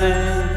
Me